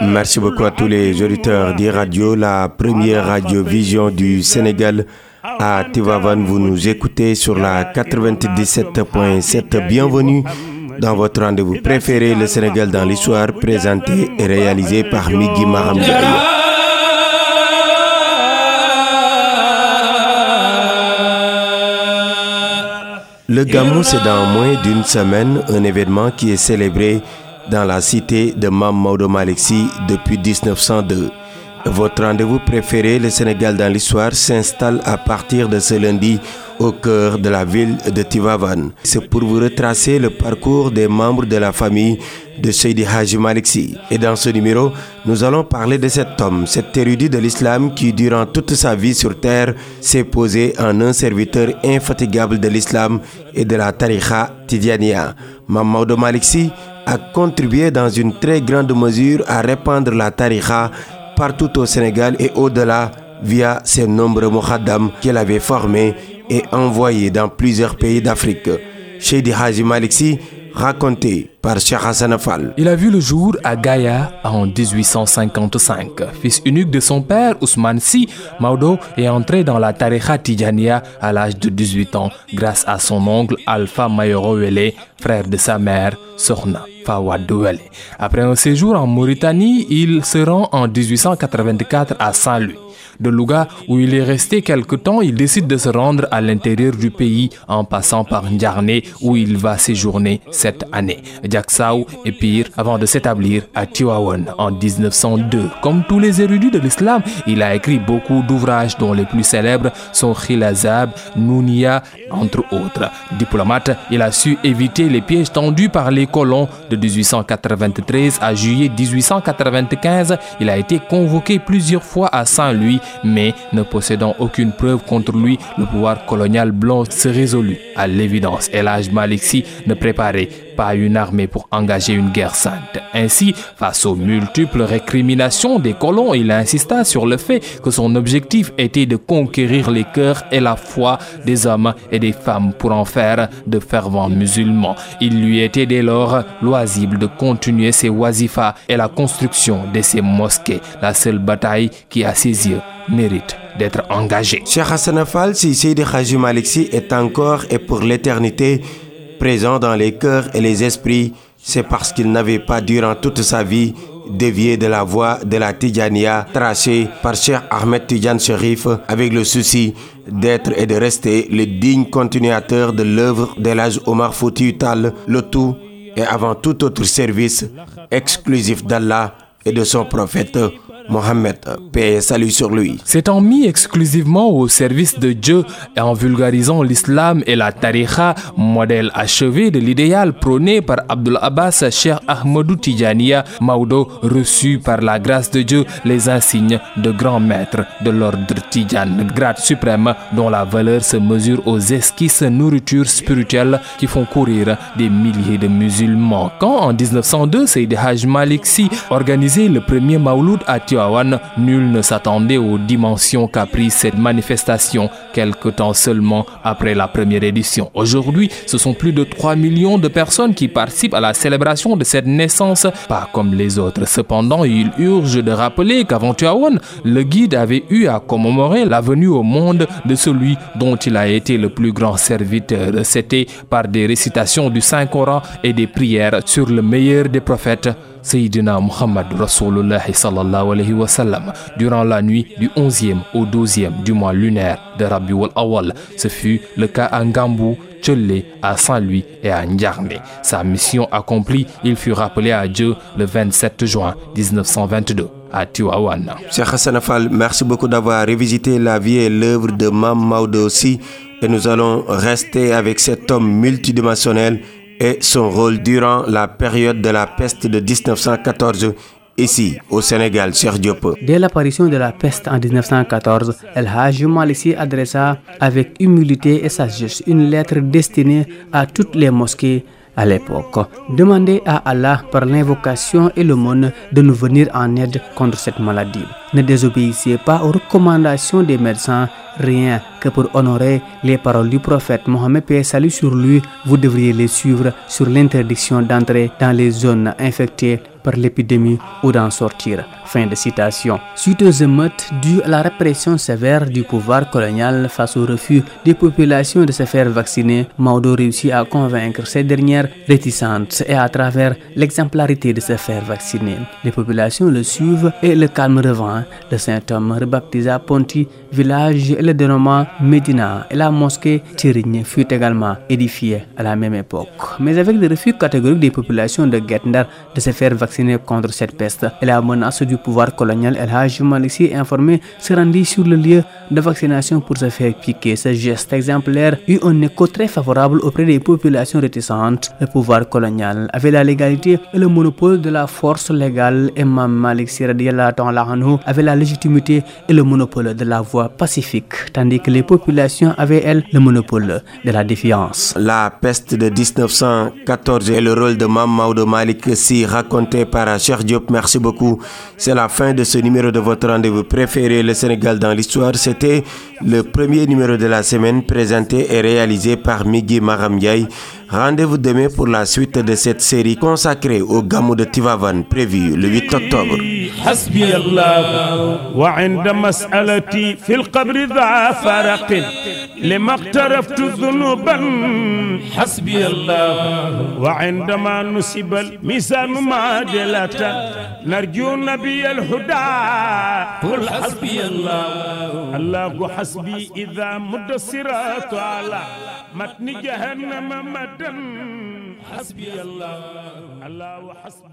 Merci beaucoup à tous les auditeurs d'e-radio, la première radio-vision du Sénégal. À Tivavan, vous nous écoutez sur la 97.7. Bienvenue dans votre rendez-vous préféré, le Sénégal dans l'histoire, présenté et réalisé par Migui Mahamdiaye. Le Gamou, c'est dans moins d'une semaine un événement qui est célébré dans la cité de Mam Maudo Malexi depuis 1902. Votre rendez-vous préféré, le Sénégal dans l'histoire, s'installe à partir de ce lundi au cœur de la ville de Tivavan. C'est pour vous retracer le parcours des membres de la famille de Seydi Haji. Et dans ce numéro, nous allons parler de cet homme, cet érudit de l'islam qui, durant toute sa vie sur terre, s'est posé en un serviteur infatigable de l'islam et de la tariqa tidiania. Mamadou Maliksi a contribué dans une très grande mesure à répandre la tariqa partout au Sénégal et au-delà via ses nombreux muhaddam qu'il avait formés et envoyés dans plusieurs pays d'Afrique. Shady Haji raconté par Cheikh Hassan. Il a vu le jour à Gaïa en 1855. Fils unique de son père, Ousmane Si, Maudo est entré dans la Tariqa Tijania à l'âge de 18 ans grâce à son oncle Alpha Mayoro Wele, frère de sa mère, Sorna Fawad Wele. Après un séjour en Mauritanie, il se rend en 1884 à Saint-Louis. De Louga, où il est resté quelque temps, il décide de se rendre à l'intérieur du pays en passant par Ndjarné, où il va séjourner cette année. Diaksao et Pire avant de s'établir à Tiwawan en 1902. Comme tous les érudits de l'islam, il a écrit beaucoup d'ouvrages dont les plus célèbres sont Khilazab, Nounia, entre autres. Diplomate, il a su éviter les pièges tendus par les colons de 1893 à juillet 1895. Il a été convoqué plusieurs fois à Saint-Louis mais ne possédant aucune preuve contre lui, le pouvoir colonial blanc se résolut. À l'évidence, El Haj Maliksi ne préparait pas une armée pour engager une guerre sainte. Ainsi, face aux multiples récriminations des colons, il insista sur le fait que son objectif était de conquérir les cœurs et la foi des hommes et des femmes pour en faire de fervents musulmans. Il lui était dès lors loisible de continuer ses wazifas et la construction de ses mosquées, la seule bataille qui, à ses yeux, mérite d'être engagée. Cheikh Hassan Afal, si Seydi Haji Maliksi est encore et pour l'éternité présent dans les cœurs et les esprits, c'est parce qu'il n'avait pas durant toute sa vie dévié de la voie de la Tijania tracée par Cheikh Ahmed Tijan Sherif avec le souci d'être et de rester le digne continuateur de l'œuvre de l'âge Omar Fouti Tal, le tout et avant tout autre service exclusif d'Allah et de son prophète Mohammed, paix et salut sur lui. S'étant mis exclusivement au service de Dieu et en vulgarisant l'islam et la tariqa, modèle achevé de l'idéal prôné par Abdul Abbas Cheikh Ahmadou Tijaniya, Maudo reçut par la grâce de Dieu les insignes de grand maître de l'ordre Tijan, grade suprême dont la valeur se mesure aux esquisses nourritures spirituelles qui font courir des milliers de musulmans. Quand en 1902, Seyd Haj Maliksi organisait le premier Mauloud à Nul ne s'attendait aux dimensions qu'a pris cette manifestation quelque temps seulement après la première édition. Aujourd'hui, ce sont plus de 3 millions de personnes qui participent à la célébration de cette naissance, pas comme les autres. Cependant, il urge de rappeler qu'avant Tiawan, le guide avait eu à commémorer la venue au monde de celui dont il a été le plus grand serviteur. C'était par des récitations du Saint-Coran et des prières sur le meilleur des prophètes, Sayyidina Muhammad Rasulullah sallallahu alayhi wa sallam durant la nuit du 11e au 12e du mois lunaire de Rabiul Awal. Ce fut le cas à Ngambou, Tchelé, à Saint-Louis et à Ndjarné. Sa mission accomplie, il fut rappelé à Dieu le 27 juin 1922 à Tiwawan. Cheikh Hassan Afal, merci beaucoup d'avoir revisité la vie et l'œuvre de Mam Maodo aussi. Et nous allons rester avec cet homme multidimensionnel et son rôle durant la période de la peste de 1914 ici au Sénégal, Cheikh Diop. Dès l'apparition de la peste en 1914, El Hajj Malisi adressa avec humilité et sagesse une lettre destinée à toutes les mosquées à l'époque. Demandez à Allah par l'invocation et monde de nous venir en aide contre cette maladie. Ne désobéissez pas aux recommandations des médecins rien que pour honorer les paroles du prophète Mohammed paix salut sur lui, vous devriez les suivre sur l'interdiction d'entrer dans les zones infectées par l'épidémie ou d'en sortir. Fin de citation. Suite aux émeutes dues à la répression sévère du pouvoir colonial face au refus des populations de se faire vacciner, Maudo réussit à convaincre ces dernières réticentes et à travers l'exemplarité de se faire vacciner. Les populations le suivent et le calme revint. Le Saint-Homme rebaptisa Ponti, village et le dénommement Médina et la mosquée Tirigne fut également édifiée à la même époque. Mais avec le refus catégorique des populations de Guetndar de se faire vacciner contre cette peste et la menace du pouvoir colonial, El Hajj Maliksi informé se rendit sur le lieu de vaccination pour se faire piquer. Ce geste exemplaire eut un écho très favorable auprès des populations réticentes. Le pouvoir colonial avait la légalité et le monopole de la force légale. Imam Malik avait la légitimité et le monopole de la voie pacifique, tandis que les populations avaient, elles, le monopole de la défiance. La peste de 1914 et le rôle de Mamadou Malik si raconté par Cheikh Diop. Merci beaucoup. C'est la fin de ce numéro de votre rendez-vous préféré, le Sénégal dans l'histoire. C'était le premier numéro de la semaine présenté et réalisé par Migui Maramdiaye. Rendez-vous demain pour la suite de cette série consacrée au Gamou de Tivavan prévu le 8 octobre. حسبي الله وعند مسألتي في القبر ذا فرق لما اقترفت ذنوبا حسبي الله. وعندما نسب الميزان معادلة نرجو نبي الهدى. قل حسبي الله. الله حسبي إذا مد الصراط على متن جهنم مدا حسبي الله. الله حسبي